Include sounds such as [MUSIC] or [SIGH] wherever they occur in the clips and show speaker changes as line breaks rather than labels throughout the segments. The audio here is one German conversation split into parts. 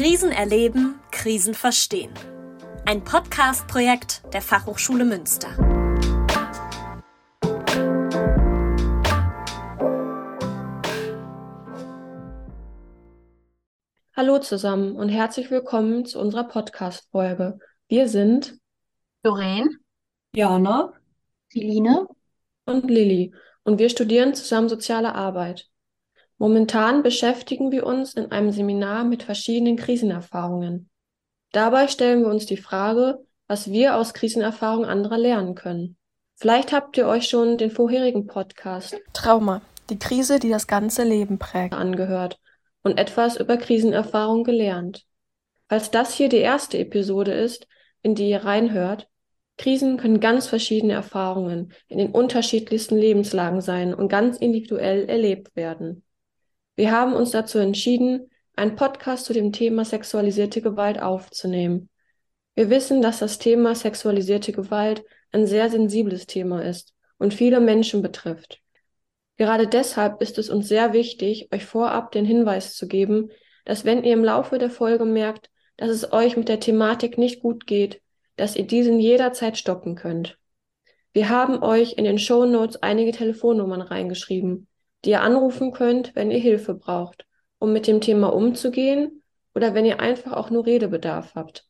Krisen erleben, Krisen verstehen. Ein Podcast-Projekt der Fachhochschule Münster.
Hallo zusammen und herzlich willkommen zu unserer Podcast-Folge. Wir sind
Doreen,
Jana,
Celine
und Lilly und wir studieren zusammen soziale Arbeit. Momentan beschäftigen wir uns in einem Seminar mit verschiedenen Krisenerfahrungen. Dabei stellen wir uns die Frage, was wir aus Krisenerfahrungen anderer lernen können. Vielleicht habt ihr euch schon den vorherigen Podcast Trauma, die Krise, die das ganze Leben prägt, angehört und etwas über Krisenerfahrung gelernt. Falls das hier die erste Episode ist, in die ihr reinhört, Krisen können ganz verschiedene Erfahrungen in den unterschiedlichsten Lebenslagen sein und ganz individuell erlebt werden. Wir haben uns dazu entschieden, einen Podcast zu dem Thema sexualisierte Gewalt aufzunehmen. Wir wissen, dass das Thema sexualisierte Gewalt ein sehr sensibles Thema ist und viele Menschen betrifft. Gerade deshalb ist es uns sehr wichtig, euch vorab den Hinweis zu geben, dass wenn ihr im Laufe der Folge merkt, dass es euch mit der Thematik nicht gut geht, dass ihr diesen jederzeit stoppen könnt. Wir haben euch in den Show Notes einige Telefonnummern reingeschrieben die ihr anrufen könnt, wenn ihr Hilfe braucht, um mit dem Thema umzugehen oder wenn ihr einfach auch nur Redebedarf habt.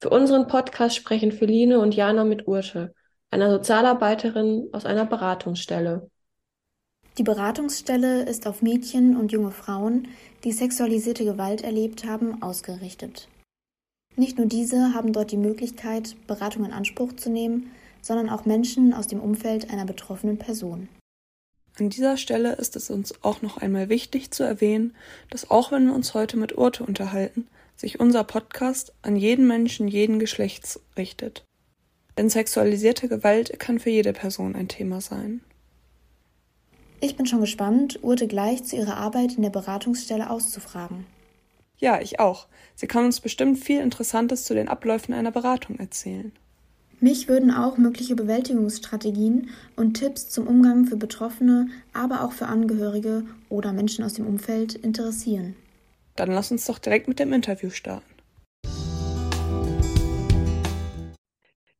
Für unseren Podcast sprechen Feline und Jana mit Urte, einer Sozialarbeiterin aus einer Beratungsstelle.
Die Beratungsstelle ist auf Mädchen und junge Frauen, die sexualisierte Gewalt erlebt haben, ausgerichtet. Nicht nur diese haben dort die Möglichkeit, Beratung in Anspruch zu nehmen, sondern auch Menschen aus dem Umfeld einer betroffenen Person.
An dieser Stelle ist es uns auch noch einmal wichtig zu erwähnen, dass auch wenn wir uns heute mit Urte unterhalten, sich unser Podcast an jeden Menschen jeden Geschlechts richtet. Denn sexualisierte Gewalt kann für jede Person ein Thema sein.
Ich bin schon gespannt, Urte gleich zu ihrer Arbeit in der Beratungsstelle auszufragen.
Ja, ich auch. Sie kann uns bestimmt viel Interessantes zu den Abläufen einer Beratung erzählen.
Mich würden auch mögliche Bewältigungsstrategien und Tipps zum Umgang für Betroffene, aber auch für Angehörige oder Menschen aus dem Umfeld interessieren.
Dann lass uns doch direkt mit dem Interview starten.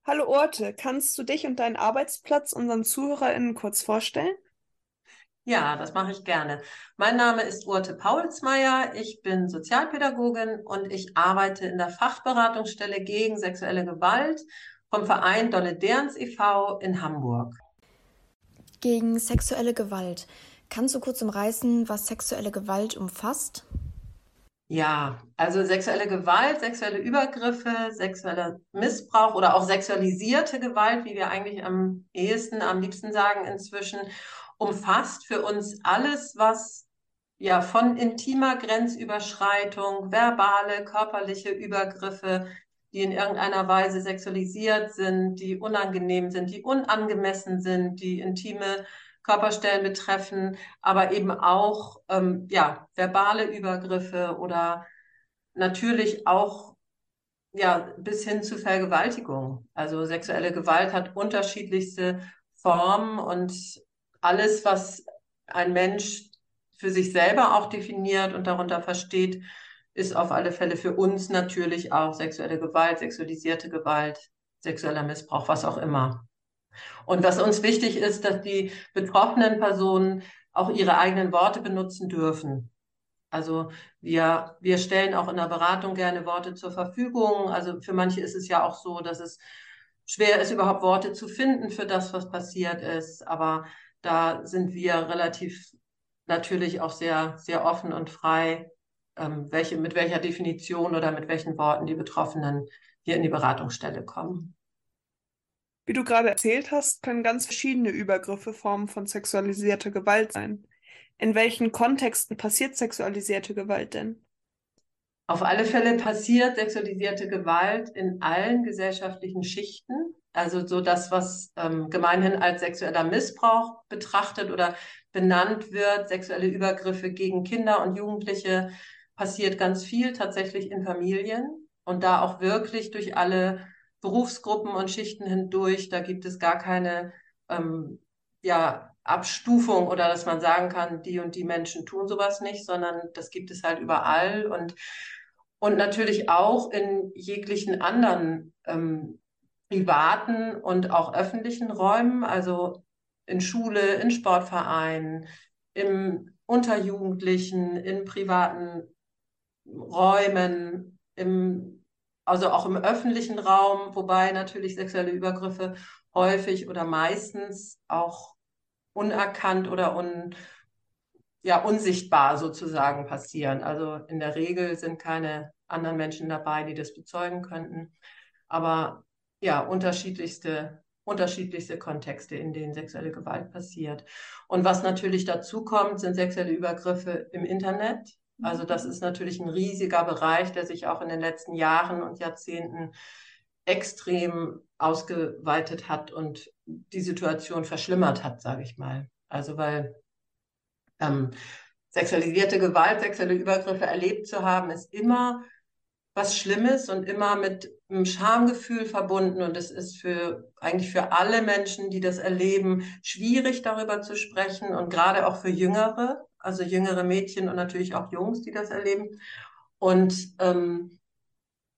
Hallo Orte, kannst du dich und deinen Arbeitsplatz unseren ZuhörerInnen kurz vorstellen?
Ja, das mache ich gerne. Mein Name ist Urte Paulsmeier. Ich bin Sozialpädagogin und ich arbeite in der Fachberatungsstelle gegen sexuelle Gewalt vom Verein Dolle Derns e.V. in Hamburg.
Gegen sexuelle Gewalt. Kannst du kurz umreißen, was sexuelle Gewalt umfasst?
Ja, also sexuelle Gewalt, sexuelle Übergriffe, sexueller Missbrauch oder auch sexualisierte Gewalt, wie wir eigentlich am ehesten, am liebsten sagen inzwischen, umfasst für uns alles, was ja von intimer Grenzüberschreitung, verbale, körperliche Übergriffe die in irgendeiner Weise sexualisiert sind, die unangenehm sind, die unangemessen sind, die intime Körperstellen betreffen, aber eben auch ähm, ja, verbale Übergriffe oder natürlich auch ja, bis hin zu Vergewaltigung. Also sexuelle Gewalt hat unterschiedlichste Formen und alles, was ein Mensch für sich selber auch definiert und darunter versteht, ist auf alle Fälle für uns natürlich auch sexuelle Gewalt, sexualisierte Gewalt, sexueller Missbrauch, was auch immer. Und was uns wichtig ist, dass die betroffenen Personen auch ihre eigenen Worte benutzen dürfen. Also wir, wir stellen auch in der Beratung gerne Worte zur Verfügung. Also für manche ist es ja auch so, dass es schwer ist, überhaupt Worte zu finden für das, was passiert ist. Aber da sind wir relativ natürlich auch sehr, sehr offen und frei, ähm, welche, mit welcher Definition oder mit welchen Worten die Betroffenen hier in die Beratungsstelle kommen.
Wie du gerade erzählt hast, können ganz verschiedene Übergriffe Formen von sexualisierter Gewalt sein. In welchen Kontexten passiert sexualisierte Gewalt denn?
Auf alle Fälle passiert sexualisierte Gewalt in allen gesellschaftlichen Schichten. Also so das, was ähm, gemeinhin als sexueller Missbrauch betrachtet oder benannt wird, sexuelle Übergriffe gegen Kinder und Jugendliche, passiert ganz viel tatsächlich in Familien und da auch wirklich durch alle Berufsgruppen und Schichten hindurch. Da gibt es gar keine ähm, ja, Abstufung oder dass man sagen kann, die und die Menschen tun sowas nicht, sondern das gibt es halt überall. Und und natürlich auch in jeglichen anderen ähm, privaten und auch öffentlichen Räumen, also in Schule, in Sportvereinen, im Unterjugendlichen, in privaten Räumen, im, also auch im öffentlichen Raum, wobei natürlich sexuelle Übergriffe häufig oder meistens auch unerkannt oder un, ja, unsichtbar sozusagen passieren. Also in der Regel sind keine anderen Menschen dabei, die das bezeugen könnten. Aber ja, unterschiedlichste, unterschiedlichste Kontexte, in denen sexuelle Gewalt passiert. Und was natürlich dazu kommt, sind sexuelle Übergriffe im Internet. Also das ist natürlich ein riesiger Bereich, der sich auch in den letzten Jahren und Jahrzehnten extrem ausgeweitet hat und die Situation verschlimmert hat, sage ich mal. Also weil ähm, sexualisierte Gewalt, sexuelle Übergriffe erlebt zu haben, ist immer was Schlimmes und immer mit einem Schamgefühl verbunden. Und es ist für eigentlich für alle Menschen, die das erleben, schwierig darüber zu sprechen und gerade auch für Jüngere, also jüngere Mädchen und natürlich auch Jungs, die das erleben. Und ähm,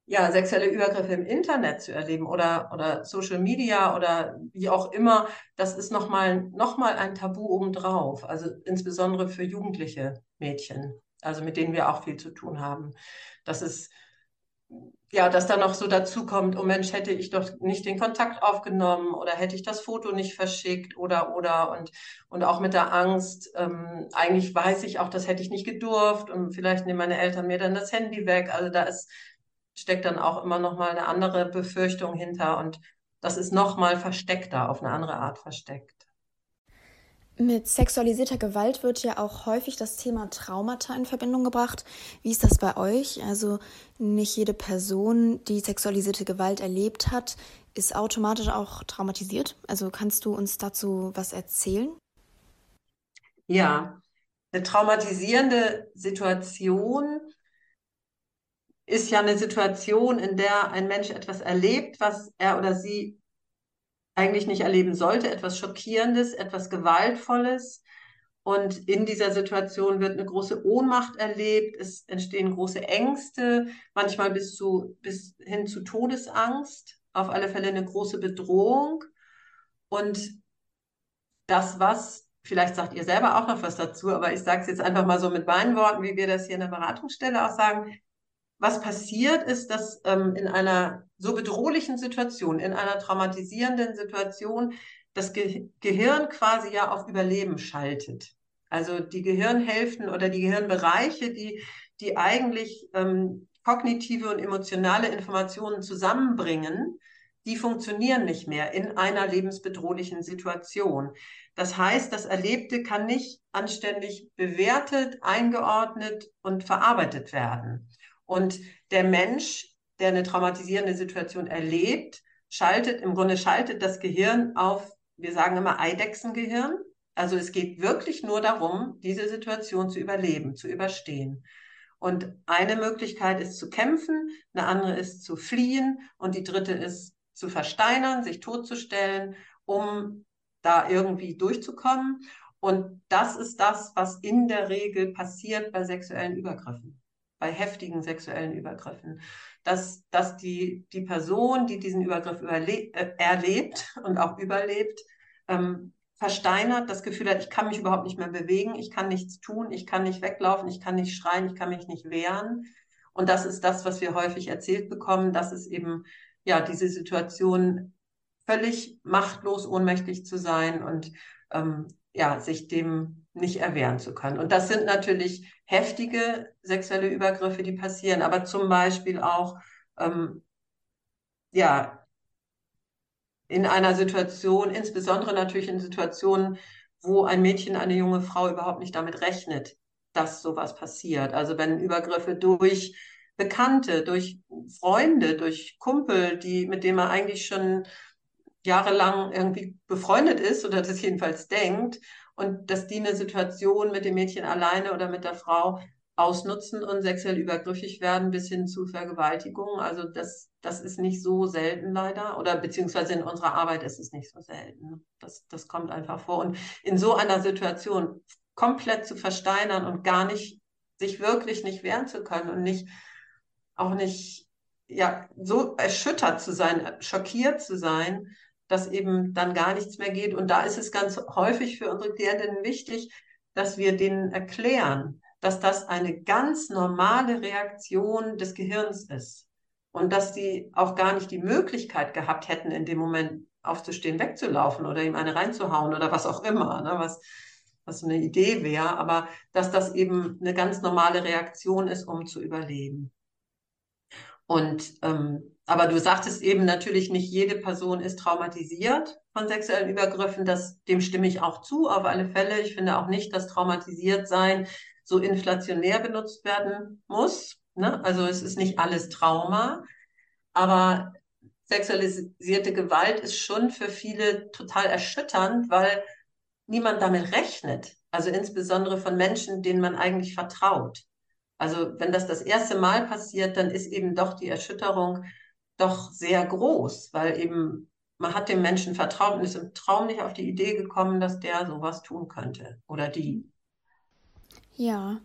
ja, sexuelle Übergriffe im Internet zu erleben oder, oder Social Media oder wie auch immer, das ist nochmal noch mal ein Tabu obendrauf. Also insbesondere für jugendliche Mädchen, also mit denen wir auch viel zu tun haben. Das ist, ja, dass da noch so dazu kommt, oh Mensch, hätte ich doch nicht den Kontakt aufgenommen oder hätte ich das Foto nicht verschickt oder, oder, und, und auch mit der Angst, ähm, eigentlich weiß ich auch, das hätte ich nicht gedurft und vielleicht nehmen meine Eltern mir dann das Handy weg. Also da ist, steckt dann auch immer noch mal eine andere Befürchtung hinter und das ist noch mal versteckter, auf eine andere Art versteckt.
Mit sexualisierter Gewalt wird ja auch häufig das Thema Traumata in Verbindung gebracht. Wie ist das bei euch? Also nicht jede Person, die sexualisierte Gewalt erlebt hat, ist automatisch auch traumatisiert. Also kannst du uns dazu was erzählen?
Ja, eine traumatisierende Situation ist ja eine Situation, in der ein Mensch etwas erlebt, was er oder sie eigentlich nicht erleben sollte, etwas Schockierendes, etwas Gewaltvolles. Und in dieser Situation wird eine große Ohnmacht erlebt, es entstehen große Ängste, manchmal bis, zu, bis hin zu Todesangst, auf alle Fälle eine große Bedrohung. Und das, was, vielleicht sagt ihr selber auch noch was dazu, aber ich sage es jetzt einfach mal so mit meinen Worten, wie wir das hier in der Beratungsstelle auch sagen, was passiert ist, dass ähm, in einer so bedrohlichen Situation, in einer traumatisierenden Situation, das Ge Gehirn quasi ja auf Überleben schaltet. Also die Gehirnhälften oder die Gehirnbereiche, die, die eigentlich ähm, kognitive und emotionale Informationen zusammenbringen, die funktionieren nicht mehr in einer lebensbedrohlichen Situation. Das heißt, das Erlebte kann nicht anständig bewertet, eingeordnet und verarbeitet werden. Und der Mensch, der eine traumatisierende Situation erlebt, schaltet, im Grunde schaltet das Gehirn auf, wir sagen immer Eidechsengehirn. Also es geht wirklich nur darum, diese Situation zu überleben, zu überstehen. Und eine Möglichkeit ist zu kämpfen, eine andere ist zu fliehen und die dritte ist zu versteinern, sich totzustellen, um da irgendwie durchzukommen. Und das ist das, was in der Regel passiert bei sexuellen Übergriffen bei heftigen sexuellen Übergriffen, dass, dass die, die Person, die diesen Übergriff äh, erlebt und auch überlebt, ähm, versteinert, das Gefühl hat, ich kann mich überhaupt nicht mehr bewegen, ich kann nichts tun, ich kann nicht weglaufen, ich kann nicht schreien, ich kann mich nicht wehren. Und das ist das, was wir häufig erzählt bekommen, dass es eben, ja, diese Situation völlig machtlos, ohnmächtig zu sein und ähm, ja, sich dem nicht erwehren zu können. Und das sind natürlich heftige sexuelle Übergriffe, die passieren, aber zum Beispiel auch, ähm, ja, in einer Situation, insbesondere natürlich in Situationen, wo ein Mädchen, eine junge Frau überhaupt nicht damit rechnet, dass sowas passiert. Also wenn Übergriffe durch Bekannte, durch Freunde, durch Kumpel, die, mit denen man eigentlich schon jahrelang irgendwie befreundet ist oder das jedenfalls denkt und dass die eine Situation mit dem Mädchen alleine oder mit der Frau ausnutzen und sexuell übergriffig werden bis hin zu Vergewaltigung. Also das, das ist nicht so selten leider oder beziehungsweise in unserer Arbeit ist es nicht so selten. Das, das kommt einfach vor. Und in so einer Situation komplett zu versteinern und gar nicht, sich wirklich nicht wehren zu können und nicht auch nicht, ja, so erschüttert zu sein, schockiert zu sein, dass eben dann gar nichts mehr geht. Und da ist es ganz häufig für unsere Klientinnen wichtig, dass wir denen erklären, dass das eine ganz normale Reaktion des Gehirns ist und dass die auch gar nicht die Möglichkeit gehabt hätten, in dem Moment aufzustehen, wegzulaufen oder ihm eine reinzuhauen oder was auch immer, ne, was, was eine Idee wäre, aber dass das eben eine ganz normale Reaktion ist, um zu überleben. Und ähm, aber du sagtest eben natürlich, nicht jede Person ist traumatisiert von sexuellen Übergriffen. Das, dem stimme ich auch zu, auf alle Fälle. Ich finde auch nicht, dass traumatisiert sein so inflationär benutzt werden muss. Ne? Also es ist nicht alles Trauma, aber sexualisierte Gewalt ist schon für viele total erschütternd, weil niemand damit rechnet. Also insbesondere von Menschen, denen man eigentlich vertraut. Also wenn das das erste Mal passiert, dann ist eben doch die Erschütterung doch sehr groß, weil eben man hat dem Menschen vertraut und ist im Traum nicht auf die Idee gekommen, dass der sowas tun könnte oder die.
Ja,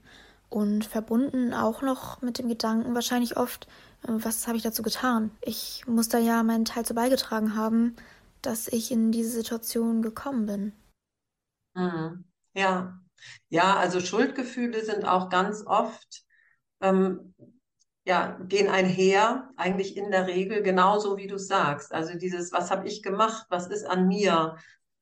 und verbunden auch noch mit dem Gedanken wahrscheinlich oft, äh, was habe ich dazu getan? Ich muss da ja meinen Teil zu beigetragen haben, dass ich in diese Situation gekommen bin.
Mhm. Ja, ja, also Schuldgefühle sind auch ganz oft, ähm, ja, gehen einher, eigentlich in der Regel genauso wie du sagst. Also dieses, was habe ich gemacht, was ist an mir,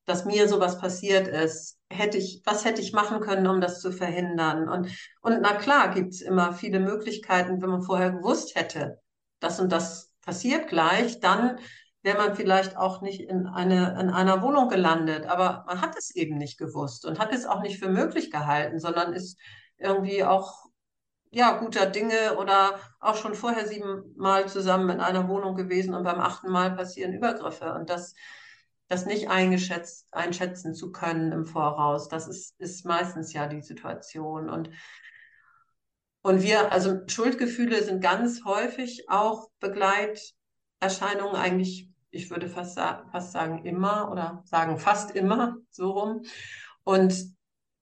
dass mir sowas passiert ist, hätte ich, was hätte ich machen können, um das zu verhindern? Und, und na klar, gibt es immer viele Möglichkeiten, wenn man vorher gewusst hätte, das und das passiert gleich, dann wäre man vielleicht auch nicht in, eine, in einer Wohnung gelandet. Aber man hat es eben nicht gewusst und hat es auch nicht für möglich gehalten, sondern ist irgendwie auch ja, guter Dinge oder auch schon vorher siebenmal zusammen in einer Wohnung gewesen und beim achten Mal passieren Übergriffe. Und das, das nicht eingeschätzt, einschätzen zu können im Voraus, das ist, ist meistens ja die Situation. Und, und wir, also Schuldgefühle sind ganz häufig auch Begleiterscheinungen eigentlich ich würde fast, fast sagen immer oder sagen fast immer so rum. Und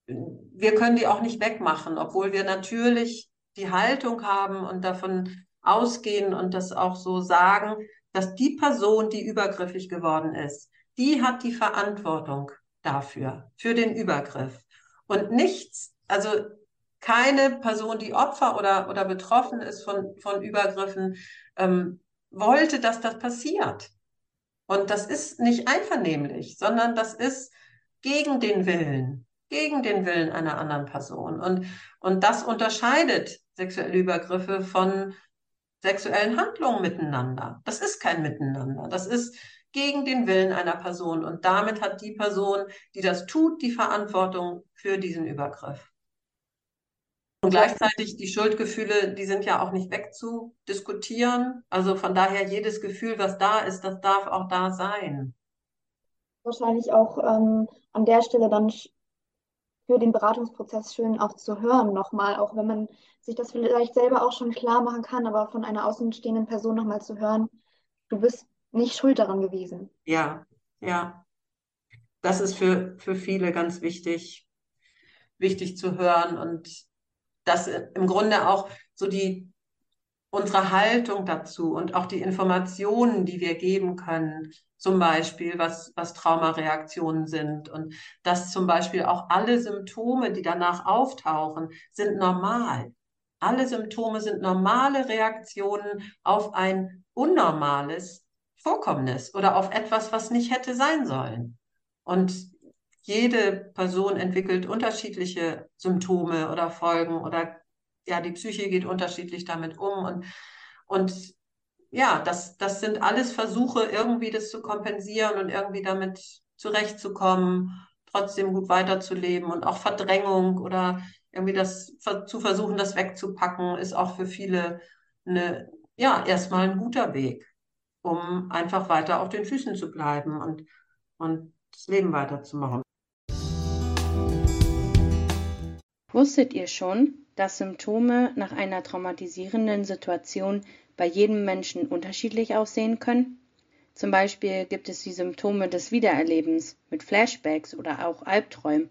wir können die auch nicht wegmachen, obwohl wir natürlich die Haltung haben und davon ausgehen und das auch so sagen, dass die Person, die übergriffig geworden ist, die hat die Verantwortung dafür, für den Übergriff. Und nichts, also keine Person, die Opfer oder, oder betroffen ist von, von Übergriffen, ähm, wollte, dass das passiert. Und das ist nicht einvernehmlich, sondern das ist gegen den Willen, gegen den Willen einer anderen Person. Und, und das unterscheidet sexuelle Übergriffe von sexuellen Handlungen miteinander. Das ist kein Miteinander. Das ist gegen den Willen einer Person. Und damit hat die Person, die das tut, die Verantwortung für diesen Übergriff. Und gleichzeitig die Schuldgefühle, die sind ja auch nicht wegzudiskutieren. Also von daher jedes Gefühl, was da ist, das darf auch da sein.
Wahrscheinlich auch ähm, an der Stelle dann für den Beratungsprozess schön auch zu hören nochmal, auch wenn man sich das vielleicht selber auch schon klar machen kann, aber von einer außenstehenden Person nochmal zu hören, du bist nicht schuld daran gewesen.
Ja, ja. Das ist für, für viele ganz wichtig, wichtig zu hören und dass im Grunde auch so die unsere Haltung dazu und auch die Informationen, die wir geben können, zum Beispiel, was, was Traumareaktionen sind und dass zum Beispiel auch alle Symptome, die danach auftauchen, sind normal. Alle Symptome sind normale Reaktionen auf ein unnormales Vorkommnis oder auf etwas, was nicht hätte sein sollen. Und jede Person entwickelt unterschiedliche Symptome oder Folgen oder ja, die Psyche geht unterschiedlich damit um und, und ja, das, das sind alles Versuche, irgendwie das zu kompensieren und irgendwie damit zurechtzukommen, trotzdem gut weiterzuleben und auch Verdrängung oder irgendwie das zu versuchen, das wegzupacken, ist auch für viele eine, ja, erstmal ein guter Weg, um einfach weiter auf den Füßen zu bleiben und, und das Leben weiterzumachen.
Wusstet ihr schon, dass Symptome nach einer traumatisierenden Situation bei jedem Menschen unterschiedlich aussehen können? Zum Beispiel gibt es die Symptome des Wiedererlebens mit Flashbacks oder auch Albträumen.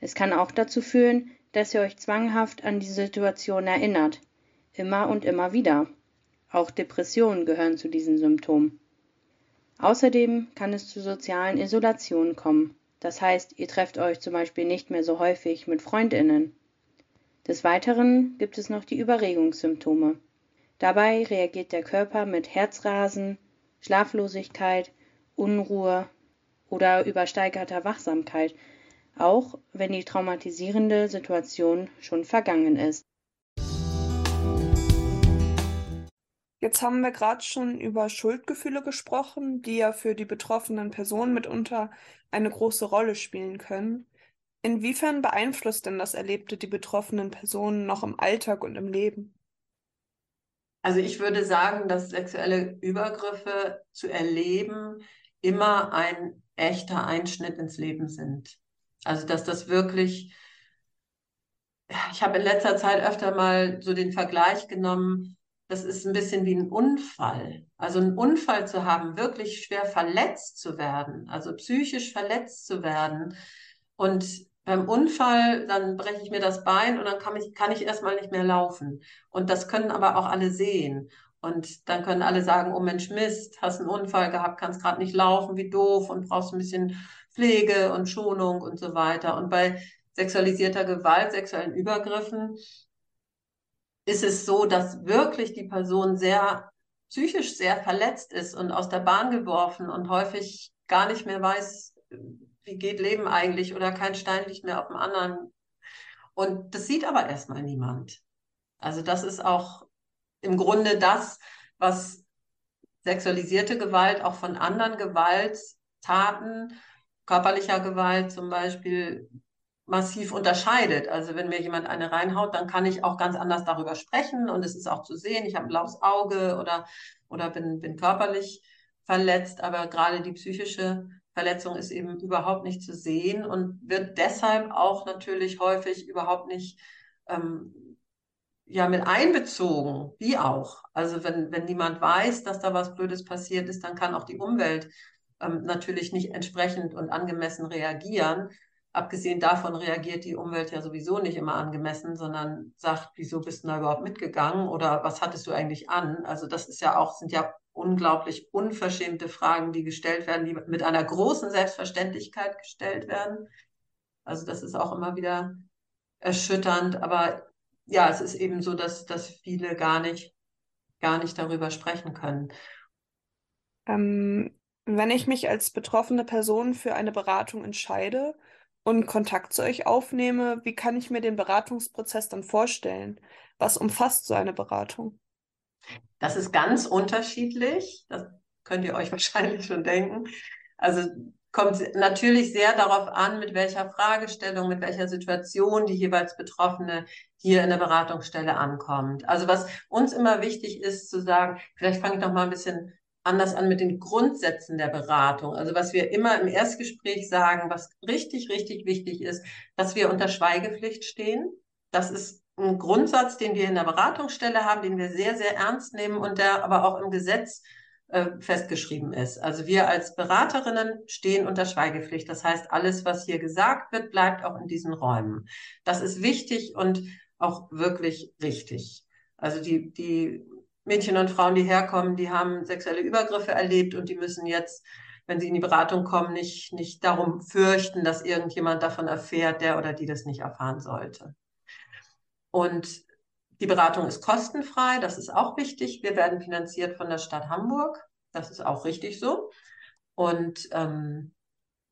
Es kann auch dazu führen, dass ihr euch zwanghaft an die Situation erinnert, immer und immer wieder. Auch Depressionen gehören zu diesen Symptomen. Außerdem kann es zu sozialen Isolationen kommen. Das heißt, ihr trefft euch zum Beispiel nicht mehr so häufig mit Freundinnen. Des Weiteren gibt es noch die Überregungssymptome. Dabei reagiert der Körper mit Herzrasen, Schlaflosigkeit, Unruhe oder übersteigerter Wachsamkeit, auch wenn die traumatisierende Situation schon vergangen ist.
Jetzt haben wir gerade schon über Schuldgefühle gesprochen, die ja für die betroffenen Personen mitunter eine große Rolle spielen können. Inwiefern beeinflusst denn das Erlebte die betroffenen Personen noch im Alltag und im Leben?
Also ich würde sagen, dass sexuelle Übergriffe zu erleben immer ein echter Einschnitt ins Leben sind. Also dass das wirklich, ich habe in letzter Zeit öfter mal so den Vergleich genommen, das ist ein bisschen wie ein Unfall. Also einen Unfall zu haben, wirklich schwer verletzt zu werden, also psychisch verletzt zu werden. Und beim Unfall, dann breche ich mir das Bein und dann kann ich, kann ich erstmal nicht mehr laufen. Und das können aber auch alle sehen. Und dann können alle sagen, oh Mensch, Mist, hast einen Unfall gehabt, kannst gerade nicht laufen, wie doof und brauchst ein bisschen Pflege und Schonung und so weiter. Und bei sexualisierter Gewalt, sexuellen Übergriffen, ist es so, dass wirklich die Person sehr psychisch sehr verletzt ist und aus der Bahn geworfen und häufig gar nicht mehr weiß, wie geht Leben eigentlich oder kein Stein liegt mehr auf dem anderen. Und das sieht aber erstmal niemand. Also das ist auch im Grunde das, was sexualisierte Gewalt auch von anderen Gewalttaten, körperlicher Gewalt zum Beispiel, massiv unterscheidet. Also wenn mir jemand eine reinhaut, dann kann ich auch ganz anders darüber sprechen und es ist auch zu sehen, ich habe ein blaues Auge oder, oder bin, bin körperlich verletzt, aber gerade die psychische Verletzung ist eben überhaupt nicht zu sehen und wird deshalb auch natürlich häufig überhaupt nicht ähm, ja mit einbezogen, wie auch. Also wenn, wenn niemand weiß, dass da was Blödes passiert ist, dann kann auch die Umwelt ähm, natürlich nicht entsprechend und angemessen reagieren. Abgesehen davon reagiert die Umwelt ja sowieso nicht immer angemessen, sondern sagt, wieso bist du da überhaupt mitgegangen oder was hattest du eigentlich an? Also das ist ja auch, sind ja unglaublich unverschämte Fragen, die gestellt werden, die mit einer großen Selbstverständlichkeit gestellt werden. Also das ist auch immer wieder erschütternd, aber ja, es ist eben so, dass, dass viele gar nicht, gar nicht darüber sprechen können.
Ähm, wenn ich mich als betroffene Person für eine Beratung entscheide, und Kontakt zu euch aufnehme, wie kann ich mir den Beratungsprozess dann vorstellen? Was umfasst so eine Beratung?
Das ist ganz unterschiedlich. Das könnt ihr euch [LAUGHS] wahrscheinlich schon denken. Also kommt natürlich sehr darauf an, mit welcher Fragestellung, mit welcher Situation die jeweils Betroffene hier in der Beratungsstelle ankommt. Also was uns immer wichtig ist zu sagen, vielleicht fange ich noch mal ein bisschen anders an mit den Grundsätzen der Beratung. Also was wir immer im Erstgespräch sagen, was richtig, richtig wichtig ist, dass wir unter Schweigepflicht stehen. Das ist ein Grundsatz, den wir in der Beratungsstelle haben, den wir sehr, sehr ernst nehmen und der aber auch im Gesetz äh, festgeschrieben ist. Also wir als Beraterinnen stehen unter Schweigepflicht. Das heißt, alles, was hier gesagt wird, bleibt auch in diesen Räumen. Das ist wichtig und auch wirklich richtig. Also die, die Mädchen und Frauen, die herkommen, die haben sexuelle Übergriffe erlebt und die müssen jetzt, wenn sie in die Beratung kommen, nicht, nicht darum fürchten, dass irgendjemand davon erfährt, der oder die das nicht erfahren sollte. Und die Beratung ist kostenfrei, das ist auch wichtig. Wir werden finanziert von der Stadt Hamburg, das ist auch richtig so. Und ähm,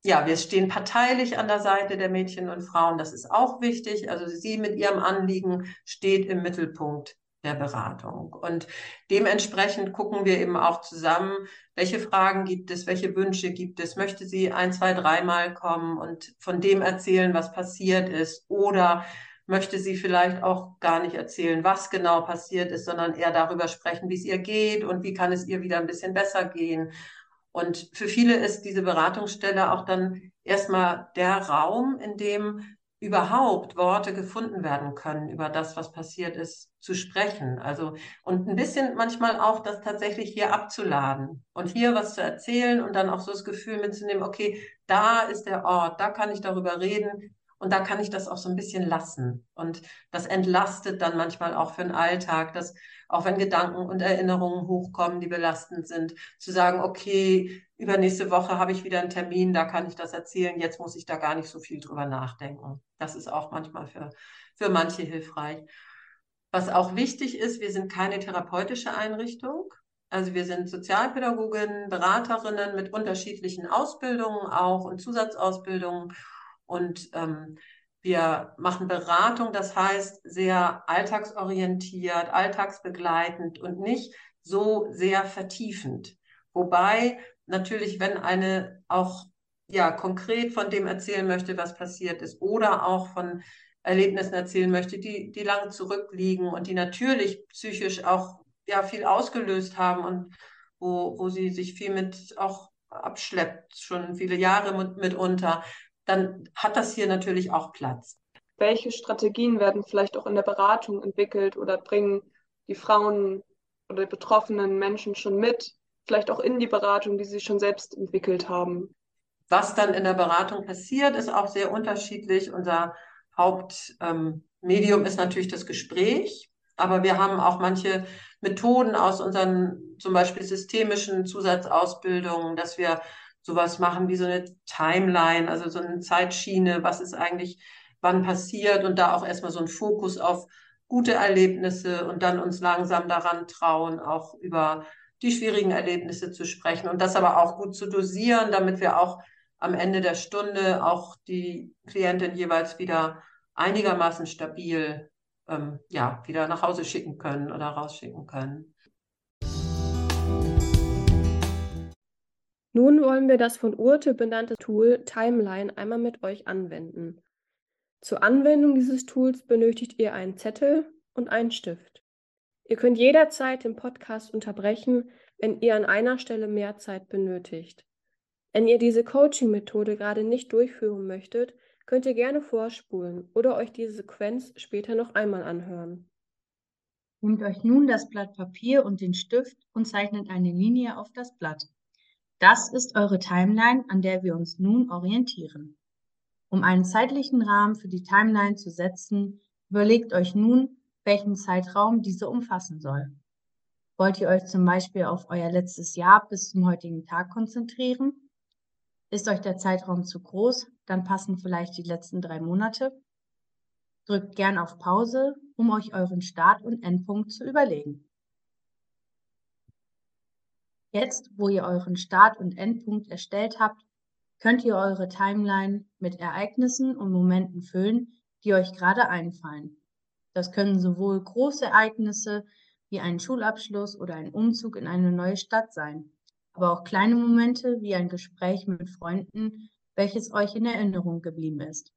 ja, wir stehen parteilich an der Seite der Mädchen und Frauen, das ist auch wichtig. Also sie mit ihrem Anliegen steht im Mittelpunkt der Beratung. Und dementsprechend gucken wir eben auch zusammen, welche Fragen gibt es, welche Wünsche gibt es. Möchte sie ein, zwei, dreimal kommen und von dem erzählen, was passiert ist? Oder möchte sie vielleicht auch gar nicht erzählen, was genau passiert ist, sondern eher darüber sprechen, wie es ihr geht und wie kann es ihr wieder ein bisschen besser gehen. Und für viele ist diese Beratungsstelle auch dann erstmal der Raum, in dem überhaupt Worte gefunden werden können, über das, was passiert ist, zu sprechen. Also, und ein bisschen manchmal auch das tatsächlich hier abzuladen und hier was zu erzählen und dann auch so das Gefühl mitzunehmen, okay, da ist der Ort, da kann ich darüber reden Und da kann ich das auch so ein bisschen lassen. Und das entlastet dann manchmal auch für den Alltag, dass auch wenn Gedanken und Erinnerungen hochkommen, die belastend sind, zu sagen, okay, übernächste Woche habe ich wieder einen Termin, da kann ich das erzählen, jetzt muss ich da gar nicht so viel drüber nachdenken. Das ist auch manchmal für, für manche hilfreich. Was auch wichtig ist, wir sind keine therapeutische Einrichtung. Also wir sind Sozialpädagoginnen, Beraterinnen mit unterschiedlichen Ausbildungen auch und Zusatzausbildungen. Und ähm, wir machen Beratung, das heißt sehr alltagsorientiert, alltagsbegleitend und nicht so sehr vertiefend. Wobei natürlich, wenn eine auch ja konkret von dem erzählen möchte, was passiert ist, oder auch von Erlebnissen erzählen möchte, die, die lange zurückliegen und die natürlich psychisch auch ja viel ausgelöst haben und wo, wo sie sich viel mit auch abschleppt, schon viele Jahre mit, mitunter, dann hat das hier natürlich auch Platz.
Welche Strategien werden vielleicht auch in der Beratung entwickelt oder bringen die Frauen oder die betroffenen Menschen schon mit, vielleicht auch in die Beratung, die sie schon selbst entwickelt haben?
Was dann in der Beratung passiert, ist auch sehr unterschiedlich. Unser Hauptmedium ähm, ist natürlich das Gespräch, aber wir haben auch manche Methoden aus unseren zum Beispiel systemischen Zusatzausbildungen, dass wir sowas machen wie so eine Timeline, also so eine Zeitschiene, was ist eigentlich wann passiert und da auch erstmal so ein Fokus auf gute Erlebnisse und dann uns langsam daran trauen, auch über die schwierigen Erlebnisse zu sprechen und das aber auch gut zu dosieren, damit wir auch am Ende der Stunde auch die Klientin jeweils wieder einigermaßen stabil ähm, ja, wieder nach Hause schicken können oder rausschicken können.
Nun wollen wir das von Urte benannte Tool Timeline einmal mit euch anwenden. Zur Anwendung dieses Tools benötigt ihr einen Zettel und einen Stift. Ihr könnt jederzeit den Podcast unterbrechen, wenn ihr an einer Stelle mehr Zeit benötigt. Wenn ihr diese Coaching-Methode gerade nicht durchführen möchtet, könnt ihr gerne vorspulen oder euch diese Sequenz später noch einmal anhören.
Nehmt euch nun das Blatt Papier und den Stift und zeichnet eine Linie auf das Blatt. Das ist eure Timeline, an der wir uns nun orientieren. Um einen zeitlichen Rahmen für die Timeline zu setzen, überlegt euch nun, welchen Zeitraum diese umfassen soll. Wollt ihr euch zum Beispiel auf euer letztes Jahr bis zum heutigen Tag konzentrieren? Ist euch der Zeitraum zu groß, dann passen vielleicht die letzten drei Monate. Drückt gern auf Pause, um euch euren Start- und Endpunkt zu überlegen. Jetzt, wo ihr euren Start- und Endpunkt erstellt habt, könnt ihr eure Timeline mit Ereignissen und Momenten füllen, die euch gerade einfallen. Das können sowohl große Ereignisse wie ein Schulabschluss oder ein Umzug in eine neue Stadt sein, aber auch kleine Momente wie ein Gespräch mit Freunden, welches euch in Erinnerung geblieben ist.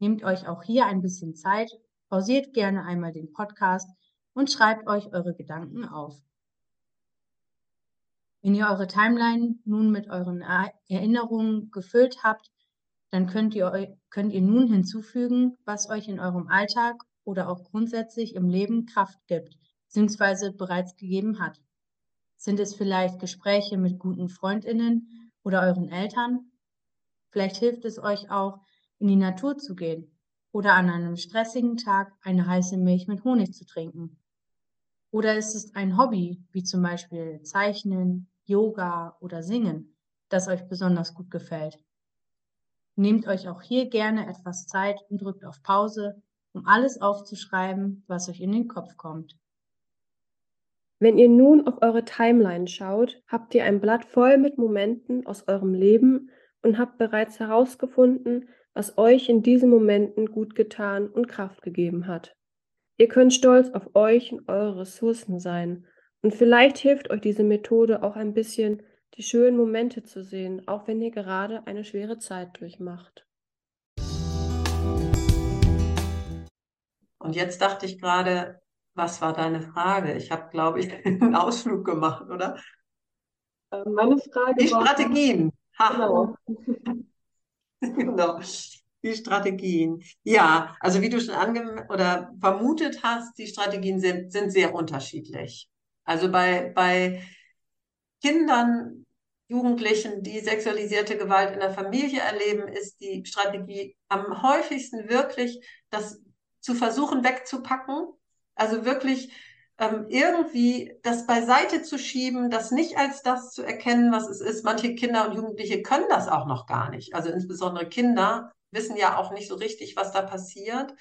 Nehmt euch auch hier ein bisschen Zeit, pausiert gerne einmal den Podcast und schreibt euch eure Gedanken auf. Wenn ihr eure Timeline nun mit euren Erinnerungen gefüllt habt, dann könnt ihr, könnt ihr nun hinzufügen, was euch in eurem Alltag oder auch grundsätzlich im Leben Kraft gibt, beziehungsweise bereits gegeben hat. Sind es vielleicht Gespräche mit guten Freundinnen oder euren Eltern? Vielleicht hilft es euch auch, in die Natur zu gehen oder an einem stressigen Tag eine heiße Milch mit Honig zu trinken. Oder ist es ein Hobby, wie zum Beispiel Zeichnen, Yoga oder Singen, das euch besonders gut gefällt? Nehmt euch auch hier gerne etwas Zeit und drückt auf Pause, um alles aufzuschreiben, was euch in den Kopf kommt.
Wenn ihr nun auf eure Timeline schaut, habt ihr ein Blatt voll mit Momenten aus eurem Leben und habt bereits herausgefunden, was euch in diesen Momenten gut getan und Kraft gegeben hat. Ihr könnt stolz auf euch und eure Ressourcen sein. Und vielleicht hilft euch diese Methode auch ein bisschen, die schönen Momente zu sehen, auch wenn ihr gerade eine schwere Zeit durchmacht.
Und jetzt dachte ich gerade, was war deine Frage? Ich habe, glaube ich, [LAUGHS] einen Ausflug gemacht, oder?
Äh, meine Frage
Die
war.
Strategien. Ha.
Genau. [LAUGHS] [LAUGHS]
genau. Die Strategien. Ja, also wie du schon ange oder vermutet hast, die Strategien sind, sind sehr unterschiedlich. Also bei, bei Kindern Jugendlichen, die sexualisierte Gewalt in der Familie erleben, ist die Strategie am häufigsten wirklich, das zu versuchen wegzupacken. Also wirklich ähm, irgendwie das beiseite zu schieben, das nicht als das zu erkennen, was es ist. Manche Kinder und Jugendliche können das auch noch gar nicht. Also insbesondere Kinder wissen ja auch nicht so richtig, was da passiert.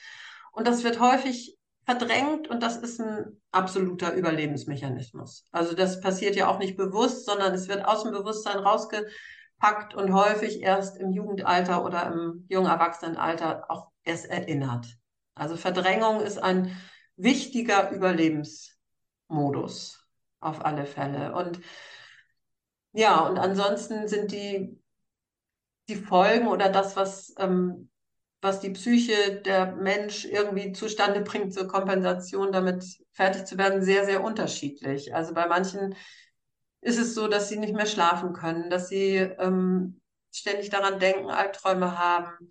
Und das wird häufig verdrängt und das ist ein absoluter Überlebensmechanismus. Also das passiert ja auch nicht bewusst, sondern es wird aus dem Bewusstsein rausgepackt und häufig erst im Jugendalter oder im jungen Erwachsenenalter auch erst erinnert. Also Verdrängung ist ein wichtiger Überlebensmodus auf alle Fälle. Und ja, und ansonsten sind die, die Folgen oder das, was, ähm, was die Psyche der Mensch irgendwie zustande bringt zur Kompensation, damit fertig zu werden, sehr, sehr unterschiedlich. Also bei manchen ist es so, dass sie nicht mehr schlafen können, dass sie ähm, ständig daran denken, Albträume haben.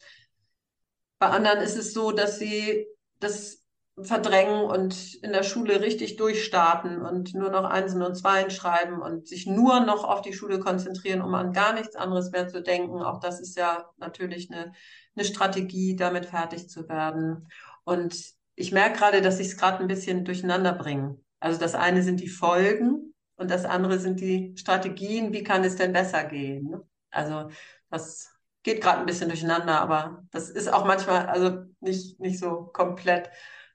Bei anderen ist es so, dass sie das verdrängen und in der Schule richtig durchstarten und nur noch Einsen und Zweien schreiben und sich nur noch auf die Schule konzentrieren, um an gar nichts anderes mehr zu denken. Auch das ist ja natürlich eine, eine Strategie, damit fertig zu werden. Und ich merke gerade, dass ich es gerade ein bisschen durcheinander bringe. Also das eine sind die Folgen und das andere sind die Strategien. Wie kann es denn besser gehen? Also das geht gerade ein bisschen durcheinander, aber das ist auch manchmal also nicht, nicht so komplett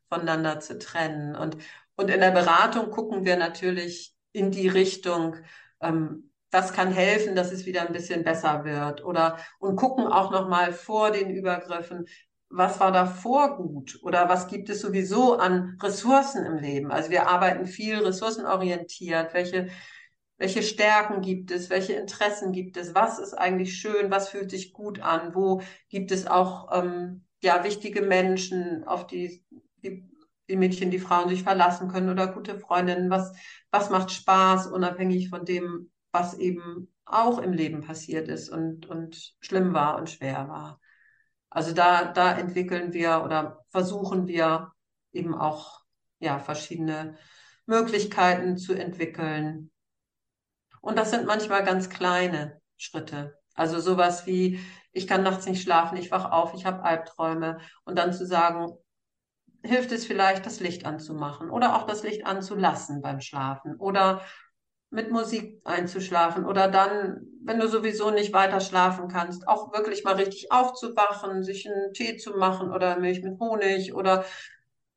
voneinander zu trennen. Und, und in der Beratung gucken wir natürlich in die Richtung, ähm, was kann helfen, dass es wieder ein bisschen besser wird. Oder und gucken auch noch mal vor den Übergriffen, was war davor gut? Oder was gibt es sowieso an Ressourcen im Leben. Also wir arbeiten viel ressourcenorientiert, welche welche Stärken gibt es, welche Interessen gibt es, was ist eigentlich schön, was fühlt sich gut an, wo gibt es auch ähm, ja wichtige Menschen, auf die die, die Mädchen, die Frauen sich verlassen können oder gute Freundinnen, was, was macht Spaß, unabhängig von dem, was eben auch im Leben passiert ist und, und schlimm war und schwer war. Also da, da entwickeln wir oder versuchen wir eben auch ja, verschiedene Möglichkeiten zu entwickeln. Und das sind manchmal ganz kleine Schritte. Also sowas wie, ich kann nachts nicht schlafen, ich wach auf, ich habe Albträume. Und dann zu sagen, hilft es vielleicht, das Licht anzumachen oder auch das Licht anzulassen beim Schlafen oder mit Musik einzuschlafen oder dann, wenn du sowieso nicht weiter schlafen kannst, auch wirklich mal richtig aufzuwachen, sich einen Tee zu machen oder Milch mit Honig oder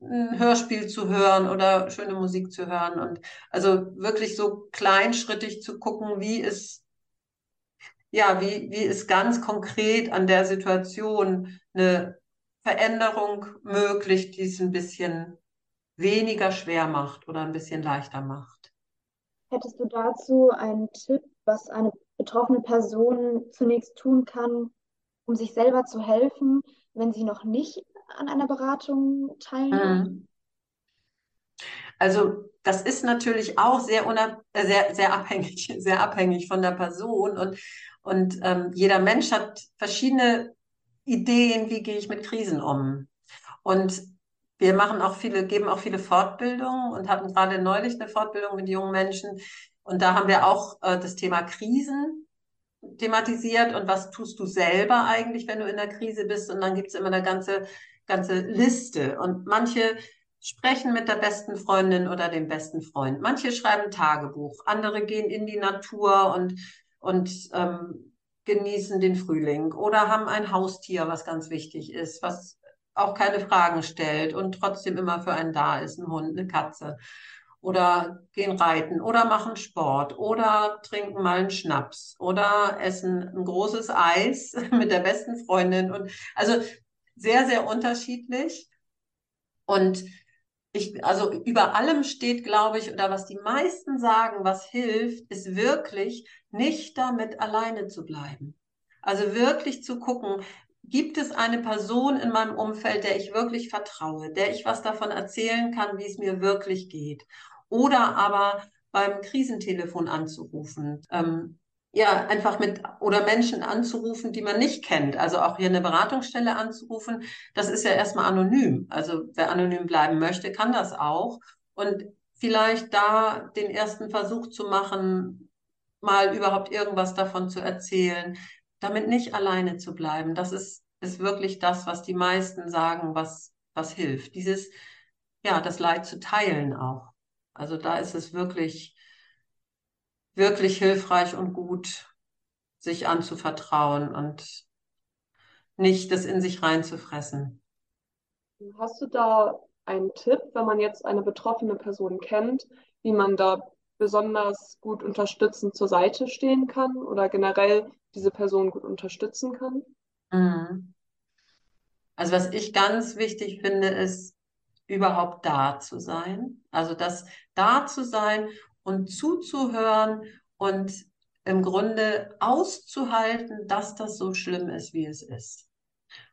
ein Hörspiel zu hören oder schöne Musik zu hören und also wirklich so kleinschrittig zu gucken, wie ist ja, wie, wie ist ganz konkret an der Situation eine Veränderung möglich, die es ein bisschen weniger schwer macht oder ein bisschen leichter macht.
Hättest du dazu einen Tipp, was eine betroffene Person zunächst tun kann, um sich selber zu helfen, wenn sie noch nicht an einer Beratung teilnimmt? Mhm.
Also das ist natürlich auch sehr, äh, sehr, sehr abhängig, [LAUGHS] sehr abhängig von der Person und, und ähm, jeder Mensch hat verschiedene Ideen, wie gehe ich mit Krisen um. Und wir machen auch viele, geben auch viele Fortbildungen und hatten gerade neulich eine Fortbildung mit jungen Menschen. Und da haben wir auch äh, das Thema Krisen thematisiert und was tust du selber eigentlich, wenn du in der Krise bist. Und dann gibt es immer eine ganze, ganze Liste. Und manche sprechen mit der besten Freundin oder dem besten Freund. Manche schreiben Tagebuch, andere gehen in die Natur und, und ähm, genießen den Frühling oder haben ein Haustier, was ganz wichtig ist, was auch keine Fragen stellt und trotzdem immer für einen da ist, ein Hund, eine Katze. Oder gehen reiten oder machen Sport oder trinken mal einen Schnaps oder essen ein großes Eis [LAUGHS] mit der besten Freundin. Und also sehr, sehr unterschiedlich. Und ich, also über allem steht, glaube ich, oder was die meisten sagen, was hilft, ist wirklich nicht damit alleine zu bleiben. Also wirklich zu gucken, gibt es eine Person in meinem Umfeld, der ich wirklich vertraue, der ich was davon erzählen kann, wie es mir wirklich geht. Oder aber beim Krisentelefon anzurufen. Ähm, ja, einfach mit oder Menschen anzurufen, die man nicht kennt. Also auch hier eine Beratungsstelle anzurufen, das ist ja erstmal anonym. Also wer anonym bleiben möchte, kann das auch. Und vielleicht da den ersten Versuch zu machen, mal überhaupt irgendwas davon zu erzählen, damit nicht alleine zu bleiben. Das ist, ist wirklich das, was die meisten sagen, was, was hilft. Dieses, ja, das Leid zu teilen auch. Also da ist es wirklich, wirklich hilfreich und gut, sich anzuvertrauen und nicht das in sich reinzufressen.
Hast du da einen Tipp, wenn man jetzt eine betroffene Person kennt, wie man da besonders gut unterstützend zur Seite stehen kann oder generell diese Person gut unterstützen kann?
Mhm. Also was ich ganz wichtig finde, ist überhaupt da zu sein. Also das da zu sein und zuzuhören und im Grunde auszuhalten, dass das so schlimm ist, wie es ist.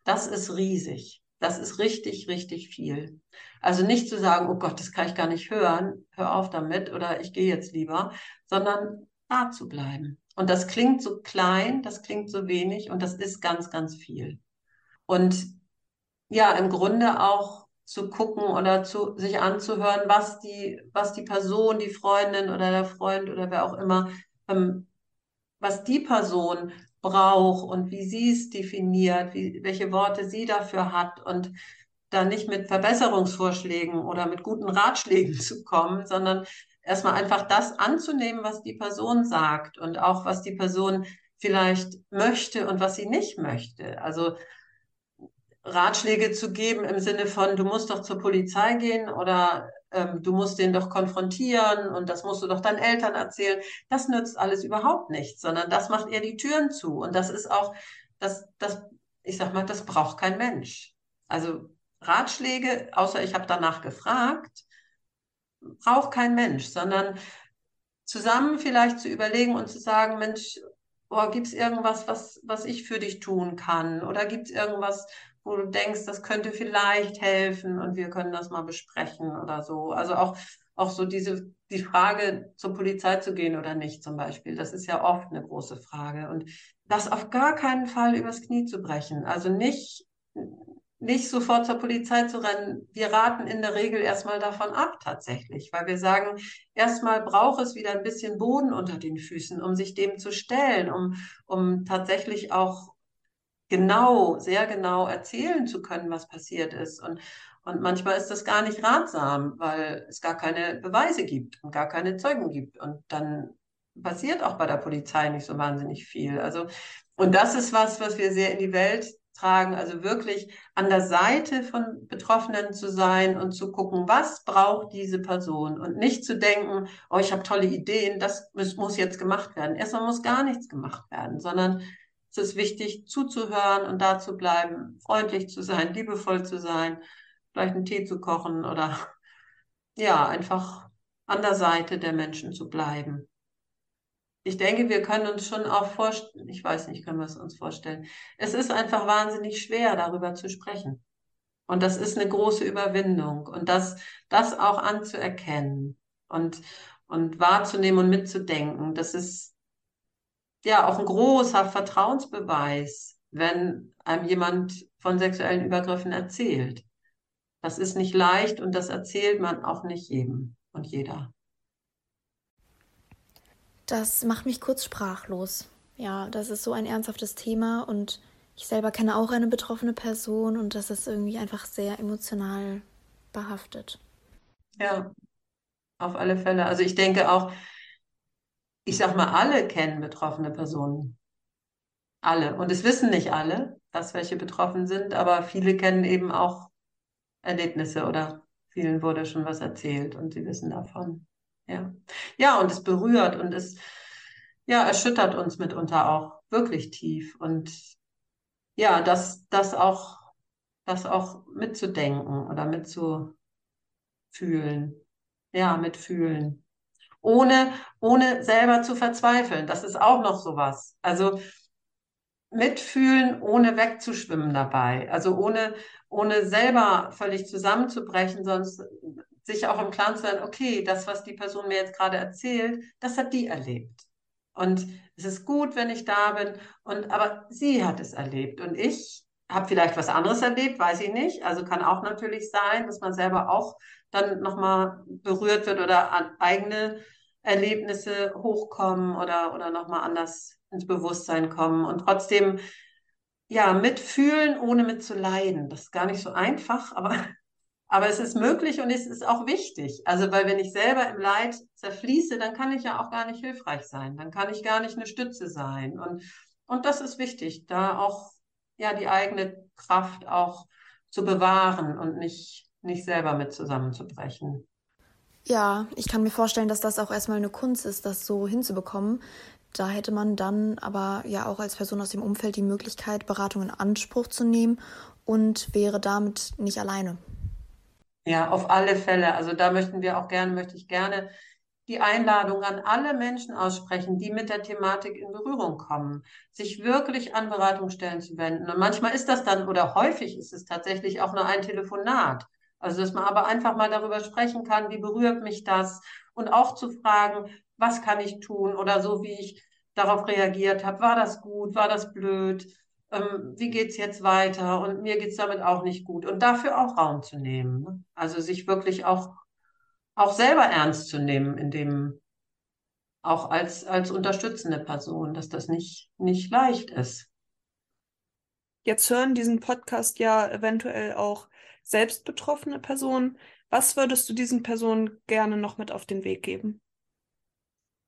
Das ist riesig. Das ist richtig, richtig viel. Also nicht zu sagen, oh Gott, das kann ich gar nicht hören, hör auf damit oder ich gehe jetzt lieber, sondern da zu bleiben. Und das klingt so klein, das klingt so wenig und das ist ganz, ganz viel. Und ja, im Grunde auch zu gucken oder zu, sich anzuhören, was die, was die Person, die Freundin oder der Freund oder wer auch immer, ähm, was die Person braucht und wie sie es definiert, wie, welche Worte sie dafür hat und da nicht mit Verbesserungsvorschlägen oder mit guten Ratschlägen [LAUGHS] zu kommen, sondern erstmal einfach das anzunehmen, was die Person sagt und auch was die Person vielleicht möchte und was sie nicht möchte. Also Ratschläge zu geben im Sinne von, du musst doch zur Polizei gehen oder ähm, du musst den doch konfrontieren und das musst du doch deinen Eltern erzählen. Das nützt alles überhaupt nichts, sondern das macht eher die Türen zu. Und das ist auch, das, das, ich sag mal, das braucht kein Mensch. Also Ratschläge, außer ich habe danach gefragt, braucht kein Mensch, sondern zusammen vielleicht zu überlegen und zu sagen, Mensch, oh, gibt es irgendwas, was, was ich für dich tun kann? Oder gibt es irgendwas, wo du denkst, das könnte vielleicht helfen und wir können das mal besprechen oder so. Also auch, auch so diese, die Frage, zur Polizei zu gehen oder nicht zum Beispiel, das ist ja oft eine große Frage. Und das auf gar keinen Fall übers Knie zu brechen. Also nicht, nicht sofort zur Polizei zu rennen. Wir raten in der Regel erstmal davon ab tatsächlich, weil wir sagen, erstmal braucht es wieder ein bisschen Boden unter den Füßen, um sich dem zu stellen, um, um tatsächlich auch genau, sehr genau erzählen zu können, was passiert ist. Und, und manchmal ist das gar nicht ratsam, weil es gar keine Beweise gibt und gar keine Zeugen gibt. Und dann passiert auch bei der Polizei nicht so wahnsinnig viel. Also, und das ist was, was wir sehr in die Welt tragen, also wirklich an der Seite von Betroffenen zu sein und zu gucken, was braucht diese Person und nicht zu denken, oh, ich habe tolle Ideen, das muss, muss jetzt gemacht werden. Erstmal muss gar nichts gemacht werden, sondern es ist wichtig, zuzuhören und da zu bleiben, freundlich zu sein, liebevoll zu sein, vielleicht einen Tee zu kochen oder ja, einfach an der Seite der Menschen zu bleiben. Ich denke, wir können uns schon auch vorstellen, ich weiß nicht, können wir es uns vorstellen. Es ist einfach wahnsinnig schwer, darüber zu sprechen. Und das ist eine große Überwindung. Und das, das auch anzuerkennen und, und wahrzunehmen und mitzudenken, das ist, ja auch ein großer Vertrauensbeweis, wenn einem jemand von sexuellen Übergriffen erzählt. Das ist nicht leicht und das erzählt man auch nicht jedem und jeder.
Das macht mich kurz sprachlos. Ja, das ist so ein ernsthaftes Thema und ich selber kenne auch eine betroffene Person und das ist irgendwie einfach sehr emotional behaftet.
Ja, auf alle Fälle. Also ich denke auch, ich sag mal, alle kennen betroffene Personen. Alle. Und es wissen nicht alle, dass welche betroffen sind, aber viele kennen eben auch Erlebnisse oder vielen wurde schon was erzählt und sie wissen davon. Ja. Ja, und es berührt und es, ja, erschüttert uns mitunter auch wirklich tief und ja, das, das auch, das auch mitzudenken oder mitzufühlen. Ja, mitfühlen ohne, ohne selber zu verzweifeln. Das ist auch noch sowas. Also mitfühlen, ohne wegzuschwimmen dabei. Also ohne, ohne selber völlig zusammenzubrechen, sonst sich auch im Klaren zu sein, okay, das, was die Person mir jetzt gerade erzählt, das hat die erlebt. Und es ist gut, wenn ich da bin. Und aber sie hat es erlebt und ich habe vielleicht was anderes erlebt, weiß ich nicht. Also kann auch natürlich sein, dass man selber auch dann nochmal berührt wird oder an eigene Erlebnisse hochkommen oder, oder nochmal anders ins Bewusstsein kommen und trotzdem ja mitfühlen, ohne mit zu leiden. Das ist gar nicht so einfach, aber, aber es ist möglich und es ist auch wichtig. Also, weil wenn ich selber im Leid zerfließe, dann kann ich ja auch gar nicht hilfreich sein. Dann kann ich gar nicht eine Stütze sein. Und, und das ist wichtig, da auch ja die eigene Kraft auch zu bewahren und nicht, nicht selber mit zusammenzubrechen.
Ja, ich kann mir vorstellen, dass das auch erstmal eine Kunst ist, das so hinzubekommen. Da hätte man dann aber ja auch als Person aus dem Umfeld die Möglichkeit, Beratung in Anspruch zu nehmen und wäre damit nicht alleine.
Ja, auf alle Fälle. Also da möchten wir auch gerne, möchte ich gerne die Einladung an alle Menschen aussprechen, die mit der Thematik in Berührung kommen, sich wirklich an Beratungsstellen zu wenden. Und manchmal ist das dann, oder häufig ist es tatsächlich auch nur ein Telefonat. Also, dass man aber einfach mal darüber sprechen kann, wie berührt mich das und auch zu fragen, was kann ich tun oder so, wie ich darauf reagiert habe, war das gut, war das blöd, ähm, wie es jetzt weiter und mir geht es damit auch nicht gut und dafür auch Raum zu nehmen. Ne? Also sich wirklich auch, auch selber ernst zu nehmen, in dem auch als, als unterstützende Person, dass das nicht, nicht leicht ist.
Jetzt hören diesen Podcast ja eventuell auch selbst betroffene Personen. Was würdest du diesen Personen gerne noch mit auf den Weg geben?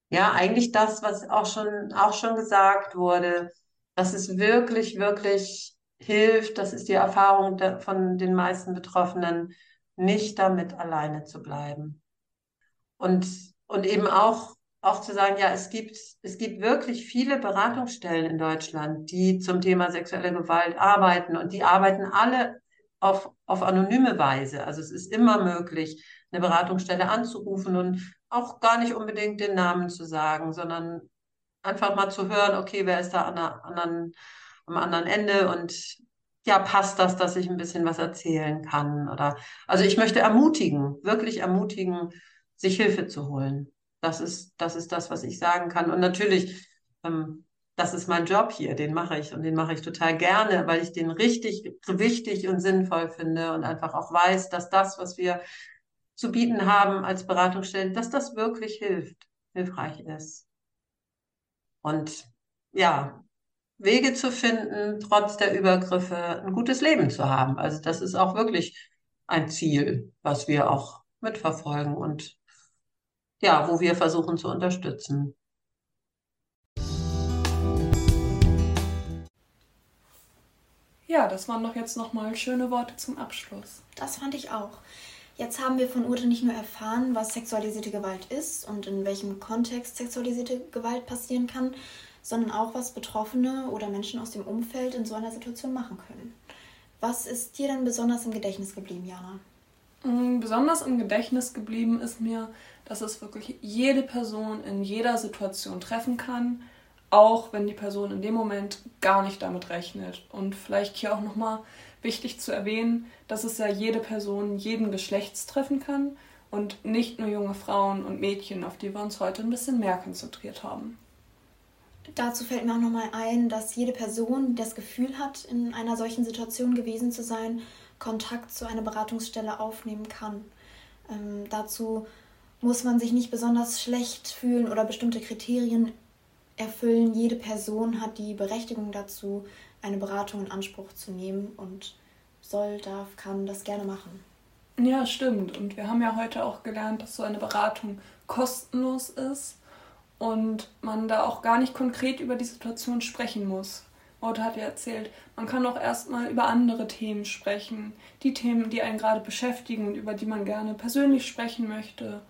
Ja, eigentlich das, was auch schon, auch schon gesagt wurde, dass es wirklich, wirklich hilft, das ist die Erfahrung der, von den meisten Betroffenen, nicht damit alleine zu bleiben. Und, und eben auch, auch zu sagen, ja, es gibt, es gibt wirklich viele Beratungsstellen in Deutschland, die zum Thema sexuelle Gewalt arbeiten und die arbeiten alle auf, auf anonyme Weise. Also es ist immer möglich, eine Beratungsstelle anzurufen und auch gar nicht unbedingt den Namen zu sagen, sondern einfach mal zu hören, okay, wer ist da an der anderen, am anderen Ende und ja, passt das, dass ich ein bisschen was erzählen kann? Oder also ich möchte ermutigen, wirklich ermutigen, sich Hilfe zu holen. Das ist, das ist das, was ich sagen kann. Und natürlich ähm, das ist mein Job hier, den mache ich und den mache ich total gerne, weil ich den richtig wichtig und sinnvoll finde und einfach auch weiß, dass das, was wir zu bieten haben als Beratungsstelle, dass das wirklich hilft, hilfreich ist. Und ja, Wege zu finden, trotz der Übergriffe ein gutes Leben zu haben. Also das ist auch wirklich ein Ziel, was wir auch mitverfolgen und ja, wo wir versuchen zu unterstützen.
Ja, das waren doch jetzt nochmal schöne Worte zum Abschluss.
Das fand ich auch. Jetzt haben wir von Ute nicht nur erfahren, was sexualisierte Gewalt ist und in welchem Kontext sexualisierte Gewalt passieren kann, sondern auch, was Betroffene oder Menschen aus dem Umfeld in so einer Situation machen können. Was ist dir denn besonders im Gedächtnis geblieben, Jana?
Mm, besonders im Gedächtnis geblieben ist mir, dass es wirklich jede Person in jeder Situation treffen kann, auch wenn die Person in dem Moment gar nicht damit rechnet. Und vielleicht hier auch nochmal wichtig zu erwähnen, dass es ja jede Person jeden Geschlechts treffen kann und nicht nur junge Frauen und Mädchen, auf die wir uns heute ein bisschen mehr konzentriert haben.
Dazu fällt mir auch nochmal ein, dass jede Person, die das Gefühl hat, in einer solchen Situation gewesen zu sein, Kontakt zu einer Beratungsstelle aufnehmen kann. Ähm, dazu muss man sich nicht besonders schlecht fühlen oder bestimmte Kriterien erfüllen. Jede Person hat die Berechtigung dazu, eine Beratung in Anspruch zu nehmen und soll, darf, kann das gerne machen.
Ja, stimmt. Und wir haben ja heute auch gelernt, dass so eine Beratung kostenlos ist und man da auch gar nicht konkret über die Situation sprechen muss. Maute hat ja erzählt, man kann auch erstmal über andere Themen sprechen, die Themen, die einen gerade beschäftigen und über die man gerne persönlich sprechen möchte.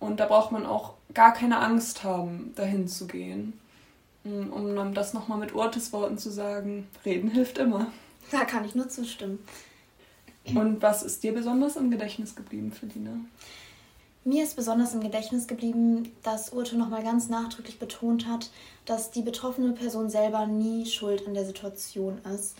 Und da braucht man auch gar keine Angst haben, dahin zu gehen. Mm, um das nochmal mit Ortes Worten zu sagen, reden hilft immer.
Da kann ich nur zustimmen.
Und was ist dir besonders im Gedächtnis geblieben, Felina?
Mir ist besonders im Gedächtnis geblieben, dass Urte nochmal ganz nachdrücklich betont hat, dass die betroffene Person selber nie schuld an der Situation ist.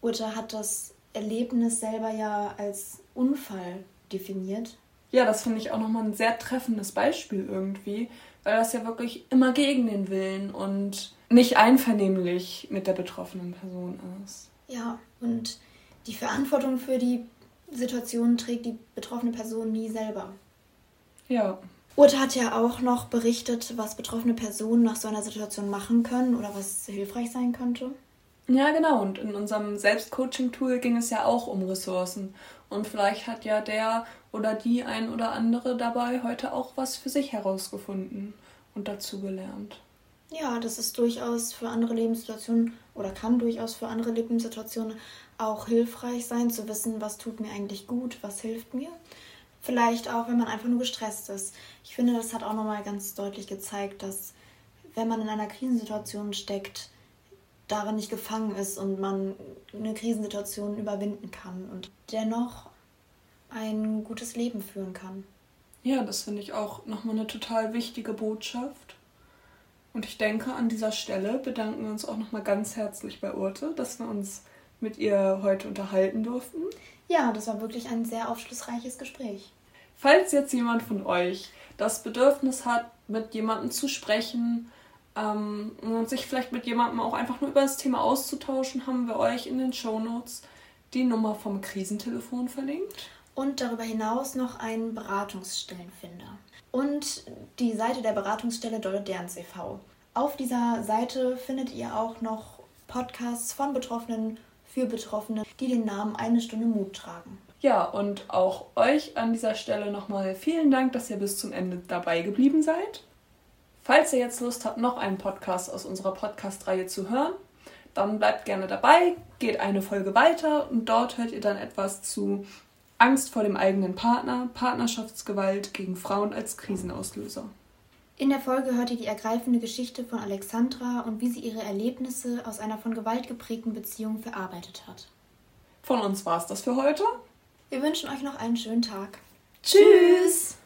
Urte hat das Erlebnis selber ja als Unfall definiert.
Ja, das finde ich auch nochmal ein sehr treffendes Beispiel irgendwie, weil das ja wirklich immer gegen den Willen und nicht einvernehmlich mit der betroffenen Person ist.
Ja, und die Verantwortung für die Situation trägt die betroffene Person nie selber.
Ja,
Urte hat ja auch noch berichtet, was betroffene Personen nach so einer Situation machen können oder was hilfreich sein könnte.
Ja, genau. Und in unserem Selbstcoaching-Tool ging es ja auch um Ressourcen. Und vielleicht hat ja der oder die ein oder andere dabei heute auch was für sich herausgefunden und dazu gelernt.
Ja, das ist durchaus für andere Lebenssituationen oder kann durchaus für andere Lebenssituationen auch hilfreich sein, zu wissen, was tut mir eigentlich gut, was hilft mir. Vielleicht auch, wenn man einfach nur gestresst ist. Ich finde, das hat auch nochmal ganz deutlich gezeigt, dass wenn man in einer Krisensituation steckt, darin nicht gefangen ist und man eine Krisensituation überwinden kann und dennoch ein gutes Leben führen kann.
Ja, das finde ich auch nochmal eine total wichtige Botschaft. Und ich denke, an dieser Stelle bedanken wir uns auch nochmal ganz herzlich bei Urte, dass wir uns mit ihr heute unterhalten durften.
Ja, das war wirklich ein sehr aufschlussreiches Gespräch.
Falls jetzt jemand von euch das Bedürfnis hat, mit jemandem zu sprechen ähm, und sich vielleicht mit jemandem auch einfach nur über das Thema auszutauschen, haben wir euch in den Show Notes die Nummer vom Krisentelefon verlinkt.
Und darüber hinaus noch einen Beratungsstellenfinder. Und die Seite der Beratungsstelle Dolle Derns e.V. Auf dieser Seite findet ihr auch noch Podcasts von Betroffenen für Betroffene, die den Namen Eine Stunde Mut tragen.
Ja, und auch euch an dieser Stelle nochmal vielen Dank, dass ihr bis zum Ende dabei geblieben seid. Falls ihr jetzt Lust habt, noch einen Podcast aus unserer Podcast-Reihe zu hören, dann bleibt gerne dabei, geht eine Folge weiter und dort hört ihr dann etwas zu Angst vor dem eigenen Partner, Partnerschaftsgewalt gegen Frauen als Krisenauslöser.
In der Folge hört ihr die ergreifende Geschichte von Alexandra und wie sie ihre Erlebnisse aus einer von Gewalt geprägten Beziehung verarbeitet hat.
Von uns war es das für heute.
Wir wünschen euch noch einen schönen Tag.
Tschüss!